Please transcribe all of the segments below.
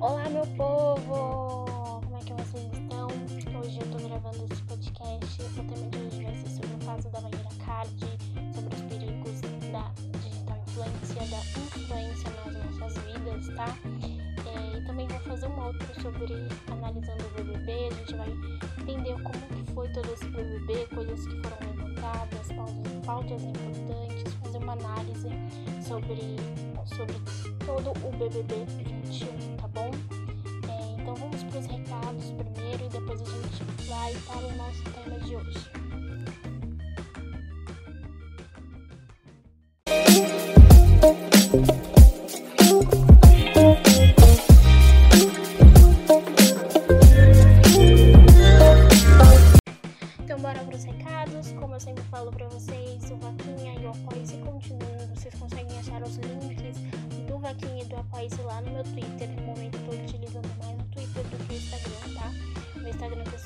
Olá, meu povo! Como é que vocês estão? Hoje eu tô gravando esse podcast. O tema de hoje vai ser sobre o caso da Maíra Card, sobre os perigos da digital influência, da influência nas nossas vidas, tá? É, e também vou fazer um outro sobre analisando o BBB. A gente vai entender como que foi todo esse BBB, coisas que foram levantadas, pautas, importantes, fazer uma análise sobre, sobre todo o BBB 21, tá bom? É, então vamos para os recados primeiro e depois a gente vai para o nosso tema de hoje.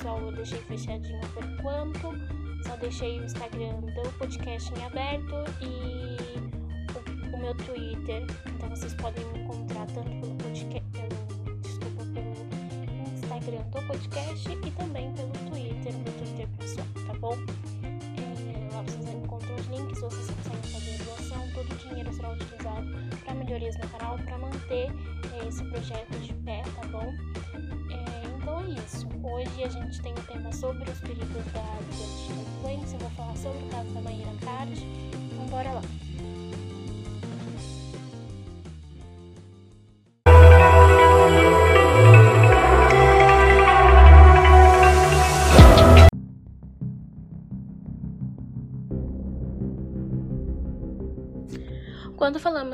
Pessoal eu deixei fechadinho por enquanto. Só deixei o Instagram do podcast em aberto e o, o meu Twitter. Então vocês podem me encontrar tanto pelo podcast, pelo, desculpa, pelo Instagram do podcast e também pelo Twitter, meu Twitter pessoal, tá bom? É, lá vocês encontram os links, vocês conseguem fazer doação, todo o dinheiro será utilizado para melhorias no canal, para manter é, esse projeto de pé, tá bom? Então isso. Hoje a gente tem um tema sobre os perigos da digital influência, eu vou falar sobre o caso da Maíra Card, então bora lá.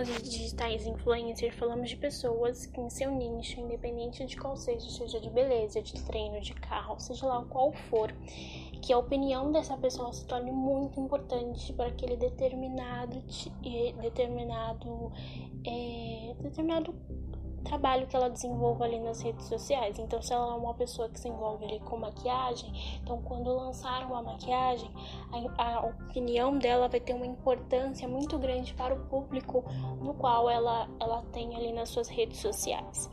Falamos de digitais influencers, falamos de pessoas que em seu nicho, independente de qual seja, seja de beleza, de treino, de carro, seja lá qual for, que a opinião dessa pessoa se torne muito importante para aquele determinado, determinado, é, determinado trabalho que ela desenvolva ali nas redes sociais. Então, se ela é uma pessoa que se envolve ali com maquiagem, então quando lançar uma maquiagem, a, a opinião dela vai ter uma importância muito grande para o público no qual ela, ela tem ali nas suas redes sociais.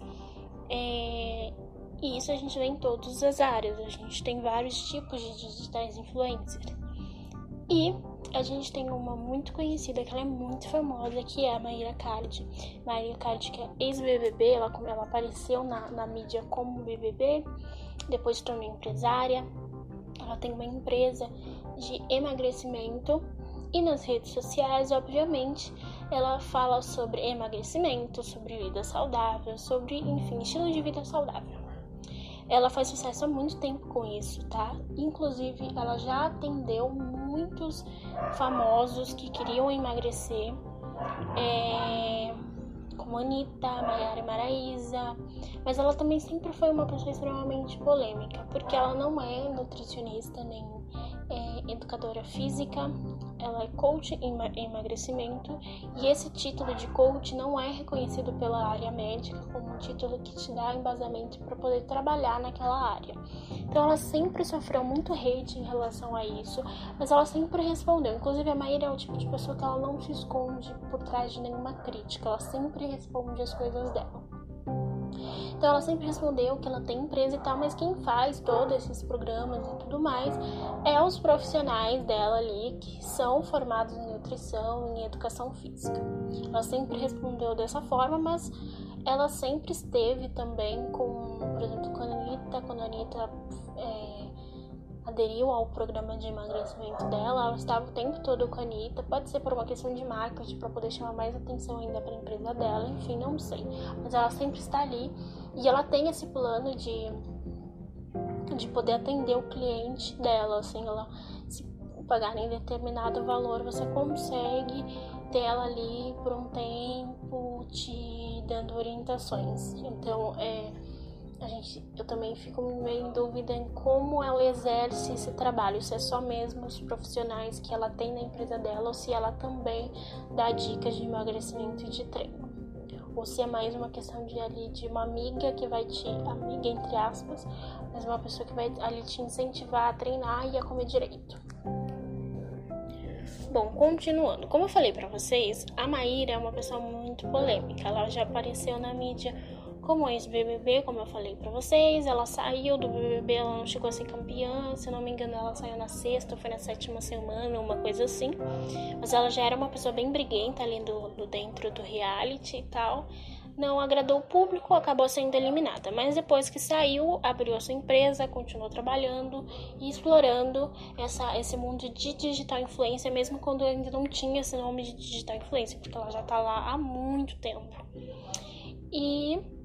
É, e isso a gente vê em todas as áreas. A gente tem vários tipos de digitais influencers. E a gente tem uma muito conhecida, que ela é muito famosa, que é a Maíra Card. Maíra Card, que é ex-BBB, ela, ela apareceu na, na mídia como BBB, depois se tornou empresária. Ela tem uma empresa de emagrecimento e nas redes sociais, obviamente, ela fala sobre emagrecimento, sobre vida saudável, sobre, enfim, estilo de vida saudável. Ela faz sucesso há muito tempo com isso, tá? Inclusive, ela já atendeu muitos famosos que queriam emagrecer, é, como Anitta, Maiara e Maraísa, mas ela também sempre foi uma pessoa extremamente polêmica, porque ela não é nutricionista nem é, educadora física, ela é coach em emagrecimento e esse título de coach não é reconhecido pela área médica como um título que te dá embasamento para poder trabalhar naquela área. Então ela sempre sofreu muito hate em relação a isso, mas ela sempre respondeu. Inclusive a Maíra é o tipo de pessoa que ela não se esconde por trás de nenhuma crítica, ela sempre responde as coisas dela. Então ela sempre respondeu que ela tem empresa e tal, mas quem faz todos esses programas e tudo mais é os profissionais dela ali que são formados em nutrição, em educação física. Ela sempre respondeu dessa forma, mas ela sempre esteve também com, por exemplo, com a Anitta, quando a Anitta aderiu ao programa de emagrecimento dela, ela estava o tempo todo com a Anitta, pode ser por uma questão de marketing, para poder chamar mais atenção ainda para a empresa dela, enfim, não sei. Mas ela sempre está ali e ela tem esse plano de, de poder atender o cliente dela, assim, ela se pagar em determinado valor, você consegue ter ela ali por um tempo te dando orientações. Então, é a gente, eu também fico meio em dúvida em como ela exerce esse trabalho, se é só mesmo os profissionais que ela tem na empresa dela ou se ela também dá dicas de emagrecimento e de treino. Ou se é mais uma questão de ali de uma amiga que vai te, amiga entre aspas, mas uma pessoa que vai ali te incentivar a treinar e a comer direito. Bom, continuando, como eu falei para vocês, a Maíra é uma pessoa muito polêmica. Ela já apareceu na mídia como ex-BBB, como eu falei para vocês, ela saiu do BBB, ela não chegou a ser campeã, se não me engano, ela saiu na sexta, foi na sétima semana, uma coisa assim. Mas ela já era uma pessoa bem briguenta ali do, do dentro do reality e tal. Não agradou o público, acabou sendo eliminada. Mas depois que saiu, abriu a sua empresa, continuou trabalhando e explorando essa, esse mundo de digital influência, mesmo quando ainda não tinha esse nome de digital influência, porque ela já tá lá há muito tempo. E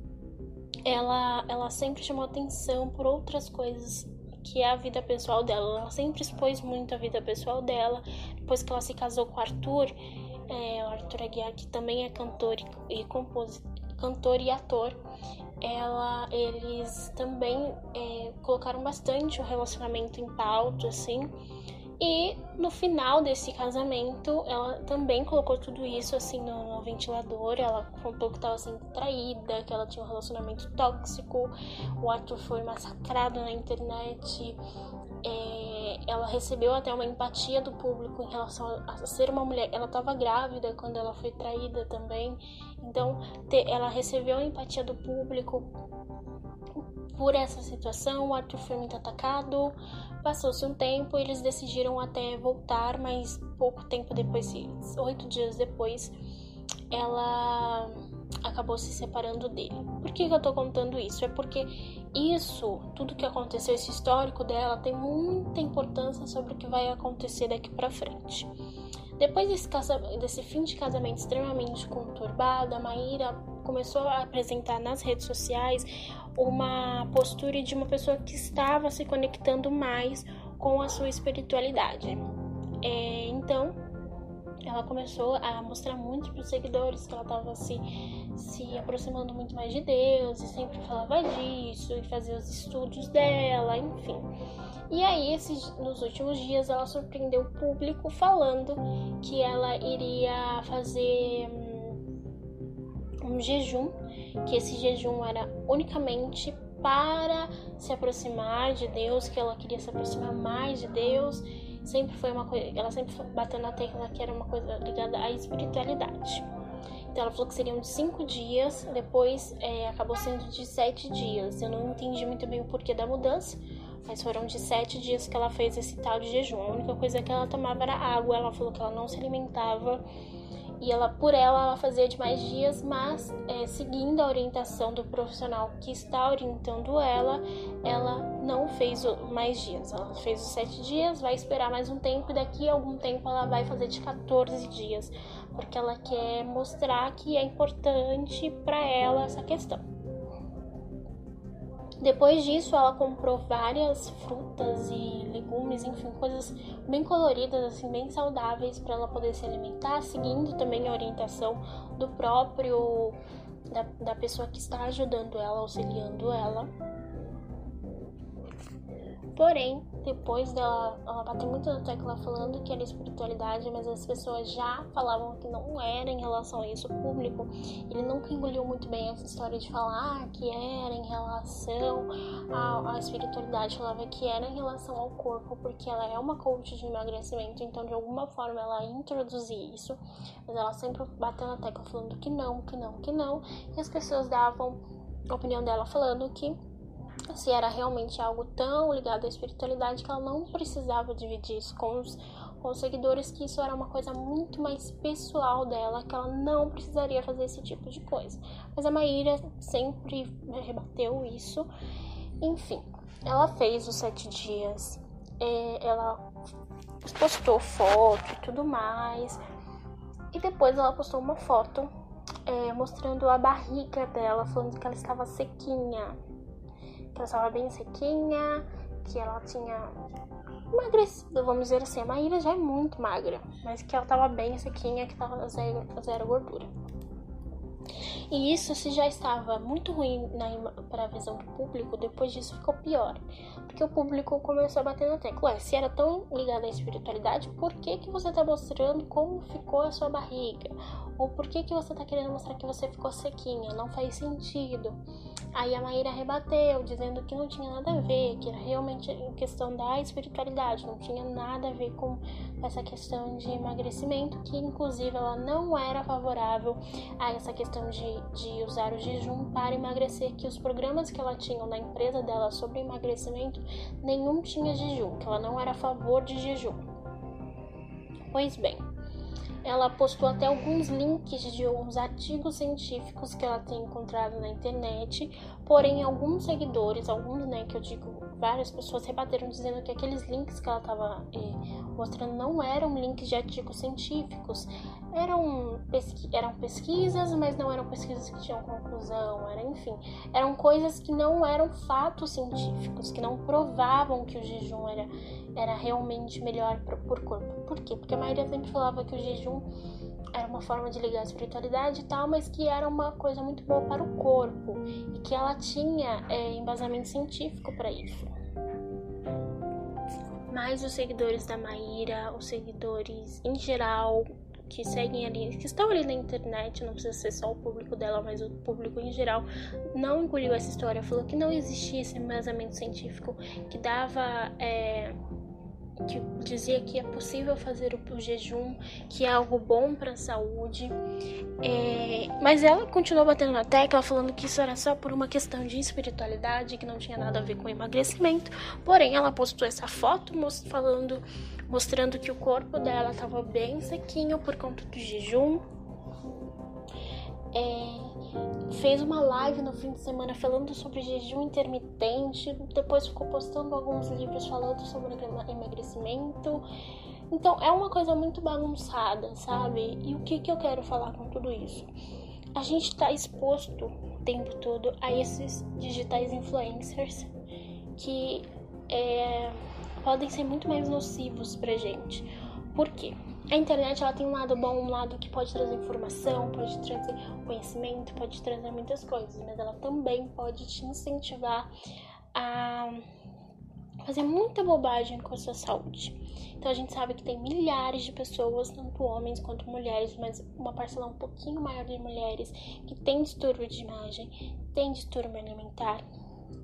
ela, ela sempre chamou atenção por outras coisas que é a vida pessoal dela. Ela sempre expôs muito a vida pessoal dela. Depois que ela se casou com o Arthur, é, o Arthur Aguiar, que também é cantor e, compositor, cantor e ator, ela, eles também é, colocaram bastante o relacionamento em pauta, assim. E no final desse casamento, ela também colocou tudo isso assim no, no ventilador. Ela contou que estava sendo traída, que ela tinha um relacionamento tóxico. O Arthur foi massacrado na internet. É, ela recebeu até uma empatia do público em relação a, a ser uma mulher. Ela estava grávida quando ela foi traída também. Então, te, ela recebeu a empatia do público por essa situação. O Arthur foi muito atacado. Passou-se um tempo, eles decidiram até voltar, mas pouco tempo depois, oito dias depois, ela acabou se separando dele. Por que, que eu tô contando isso? É porque isso, tudo que aconteceu, esse histórico dela, tem muita importância sobre o que vai acontecer daqui para frente. Depois desse, desse fim de casamento extremamente conturbado, a Maíra começou a apresentar nas redes sociais uma postura de uma pessoa que estava se conectando mais com a sua espiritualidade. É, então, ela começou a mostrar muito para os seguidores que ela estava se, se aproximando muito mais de Deus e sempre falava disso e fazia os estudos dela, enfim. E aí, esses, nos últimos dias, ela surpreendeu o público falando que ela iria fazer um jejum, que esse jejum era unicamente para se aproximar de Deus, que ela queria se aproximar mais de Deus. Sempre foi uma coisa, ela sempre bateu na tecla que era uma coisa ligada à espiritualidade. Então ela falou que seriam de cinco dias, depois é, acabou sendo de sete dias. Eu não entendi muito bem o porquê da mudança, mas foram de sete dias que ela fez esse tal de jejum. A única coisa que ela tomava era água. Ela falou que ela não se alimentava e ela por ela ela fazia de mais dias, mas é, seguindo a orientação do profissional que está orientando ela, ela não fez mais dias. Ela fez os sete dias, vai esperar mais um tempo e daqui a algum tempo ela vai fazer de 14 dias, porque ela quer mostrar que é importante para ela essa questão. Depois disso, ela comprou várias frutas e legumes, enfim, coisas bem coloridas, assim, bem saudáveis para ela poder se alimentar, seguindo também a orientação do próprio da, da pessoa que está ajudando ela, auxiliando ela. Porém, depois dela, ela bateu muito na tecla falando que era espiritualidade, mas as pessoas já falavam que não era em relação a isso. O público, ele nunca engoliu muito bem essa história de falar que era em relação à, à espiritualidade, falava que era em relação ao corpo, porque ela é uma coach de emagrecimento, então de alguma forma ela introduzia isso, mas ela sempre bateu na tecla falando que não, que não, que não, e as pessoas davam a opinião dela falando que se era realmente algo tão ligado à espiritualidade que ela não precisava dividir isso com os, com os seguidores, que isso era uma coisa muito mais pessoal dela, que ela não precisaria fazer esse tipo de coisa. Mas a Maíra sempre rebateu isso. Enfim, ela fez os sete dias, é, ela postou foto e tudo mais. E depois ela postou uma foto é, mostrando a barriga dela, falando que ela estava sequinha que ela estava bem sequinha, que ela tinha emagrecido, vamos dizer assim. A Maíra já é muito magra, mas que ela estava bem sequinha, que estava zero, zero gordura. E isso se já estava muito ruim para a visão do público, depois disso ficou pior. Porque o público começou a bater na tecla. Ué, se era tão ligado à espiritualidade, por que, que você está mostrando como ficou a sua barriga? Ou por que, que você está querendo mostrar que você ficou sequinha? Não faz sentido. Aí a Maíra rebateu, dizendo que não tinha nada a ver, que era realmente questão da espiritualidade, não tinha nada a ver com essa questão de emagrecimento, que inclusive ela não era favorável a essa questão de, de usar o jejum para emagrecer, que os programas que ela tinha na empresa dela sobre emagrecimento, nenhum tinha jejum, que ela não era a favor de jejum. Pois bem, ela postou até alguns links de uns artigos científicos que ela tem encontrado na internet, porém alguns seguidores, alguns, né, que eu digo, várias pessoas rebateram dizendo que aqueles links que ela estava eh, mostrando não eram links de artigos científicos, eram, pesqui eram pesquisas, mas não eram pesquisas que tinham conclusão, era, enfim, eram coisas que não eram fatos científicos, que não provavam que o jejum era, era realmente melhor por corpo. Por quê? Porque a maioria sempre falava que o jejum era uma forma de ligar a espiritualidade e tal, mas que era uma coisa muito boa para o corpo e que ela tinha é, embasamento científico para isso. Mas os seguidores da Maíra, os seguidores em geral, que seguem ali, que estão ali na internet, não precisa ser só o público dela, mas o público em geral, não engoliu essa história, falou que não existia esse embasamento científico que dava. É, que dizia que é possível fazer o, jejum, que é algo bom para a saúde. É, mas ela continuou batendo na tecla, falando que isso era só por uma questão de espiritualidade, que não tinha nada a ver com emagrecimento. Porém, ela postou essa foto falando, mostrando que o corpo dela estava bem sequinho por conta do jejum. É, fez uma live no fim de semana falando sobre jejum intermitente, depois ficou postando alguns livros falando sobre emagrecimento. Então é uma coisa muito bagunçada, sabe? E o que, que eu quero falar com tudo isso? A gente está exposto o tempo todo a esses digitais influencers que é, podem ser muito mais nocivos pra gente. Por quê? A internet ela tem um lado bom, um lado que pode trazer informação, pode trazer conhecimento, pode trazer muitas coisas, mas ela também pode te incentivar a fazer muita bobagem com a sua saúde. Então a gente sabe que tem milhares de pessoas, tanto homens quanto mulheres, mas uma parcela um pouquinho maior de mulheres que tem distúrbio de imagem, tem distúrbio alimentar.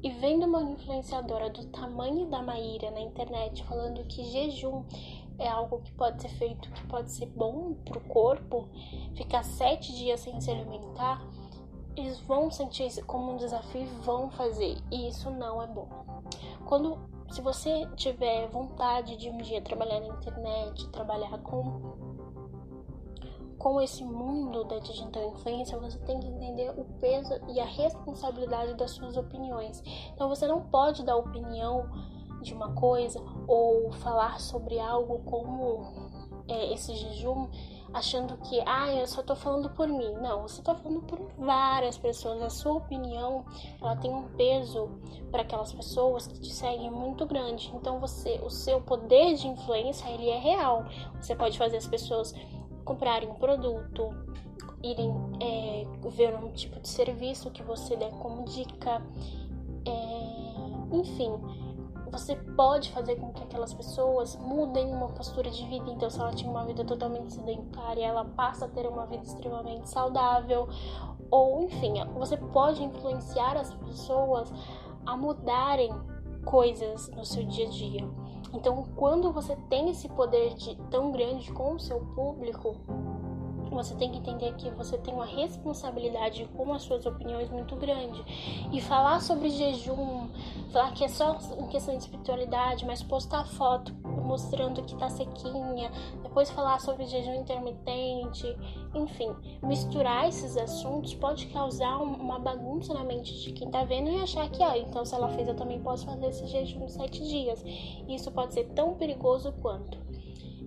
E vendo uma influenciadora do tamanho da Maíra na internet falando que jejum é algo que pode ser feito, que pode ser bom para o corpo, ficar sete dias sem se alimentar, eles vão sentir isso como um desafio e vão fazer. E isso não é bom. Quando, se você tiver vontade de um dia trabalhar na internet, trabalhar com com esse mundo da digital influência, você tem que entender o peso e a responsabilidade das suas opiniões. Então você não pode dar opinião de uma coisa ou falar sobre algo como é, esse jejum achando que ah eu só tô falando por mim. Não você tá falando por várias pessoas. A sua opinião ela tem um peso para aquelas pessoas que te seguem muito grande. Então você o seu poder de influência ele é real. Você pode fazer as pessoas comprarem um produto irem é, ver um tipo de serviço que você der como dica é, enfim você pode fazer com que aquelas pessoas mudem uma postura de vida. Então, se ela tinha uma vida totalmente sedentária, ela passa a ter uma vida extremamente saudável. Ou, enfim, você pode influenciar as pessoas a mudarem coisas no seu dia a dia. Então, quando você tem esse poder de, tão grande com o seu público, você tem que entender que você tem uma responsabilidade com as suas opiniões muito grande. E falar sobre jejum, falar que é só em questão de espiritualidade, mas postar foto mostrando que tá sequinha, depois falar sobre jejum intermitente, enfim, misturar esses assuntos pode causar uma bagunça na mente de quem tá vendo e achar que, ah, então se ela fez, eu também posso fazer esse jejum sete dias. E isso pode ser tão perigoso quanto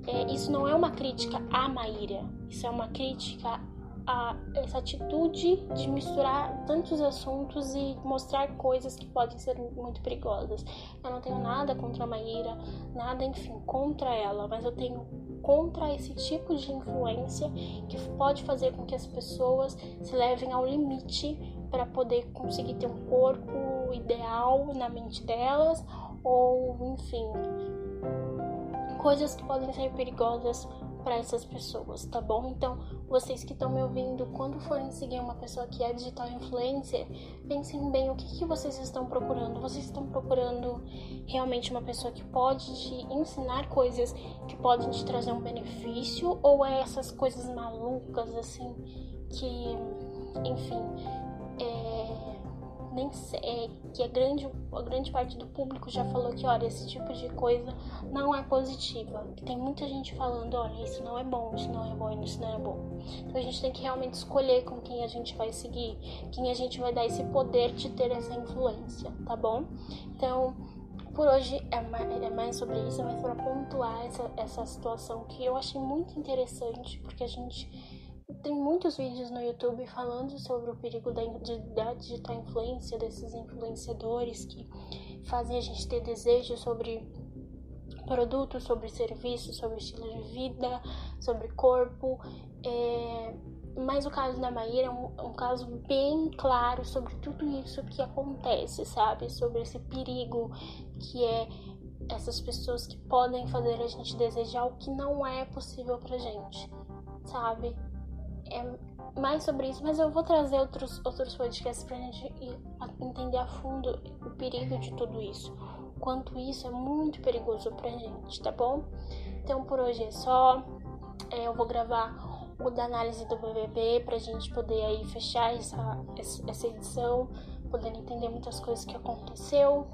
é, isso não é uma crítica à Maíra, isso é uma crítica a essa atitude de misturar tantos assuntos e mostrar coisas que podem ser muito perigosas. Eu não tenho nada contra a Maíra, nada, enfim, contra ela, mas eu tenho contra esse tipo de influência que pode fazer com que as pessoas se levem ao limite para poder conseguir ter um corpo ideal na mente delas ou, enfim, coisas que podem ser perigosas para essas pessoas, tá bom? Então, vocês que estão me ouvindo, quando forem seguir uma pessoa que é digital influencer, pensem bem o que, que vocês estão procurando. Vocês estão procurando realmente uma pessoa que pode te ensinar coisas que podem te trazer um benefício ou é essas coisas malucas assim que, enfim, nem é, que a grande, a grande parte do público já falou que, olha, esse tipo de coisa não é positiva. Tem muita gente falando, olha, isso não é bom, isso não é bom, isso não é bom. Então a gente tem que realmente escolher com quem a gente vai seguir, quem a gente vai dar esse poder de ter essa influência, tá bom? Então, por hoje é mais, é mais sobre isso, mas para pontuar essa, essa situação que eu achei muito interessante, porque a gente tem muitos vídeos no YouTube falando sobre o perigo da, de, da digital influência, desses influenciadores que fazem a gente ter desejos sobre produtos, sobre serviços, sobre estilo de vida, sobre corpo. É... Mas o caso da Maíra é um, um, caso bem claro sobre tudo isso que acontece, sabe? Sobre esse perigo que é essas pessoas que podem fazer a gente desejar o que não é possível pra gente, sabe? É mais sobre isso, mas eu vou trazer outros, outros podcasts pra gente entender a fundo o perigo de tudo isso. Quanto isso é muito perigoso pra gente, tá bom? Então por hoje é só. É, eu vou gravar o da análise do BBB pra gente poder aí fechar essa, essa edição, poder entender muitas coisas que aconteceu.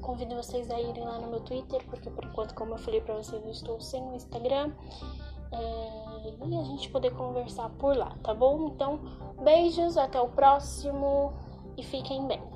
Convido vocês a irem lá no meu Twitter, porque por enquanto, como eu falei pra vocês, eu estou sem o Instagram. É, e a gente poder conversar por lá, tá bom? Então, beijos, até o próximo e fiquem bem.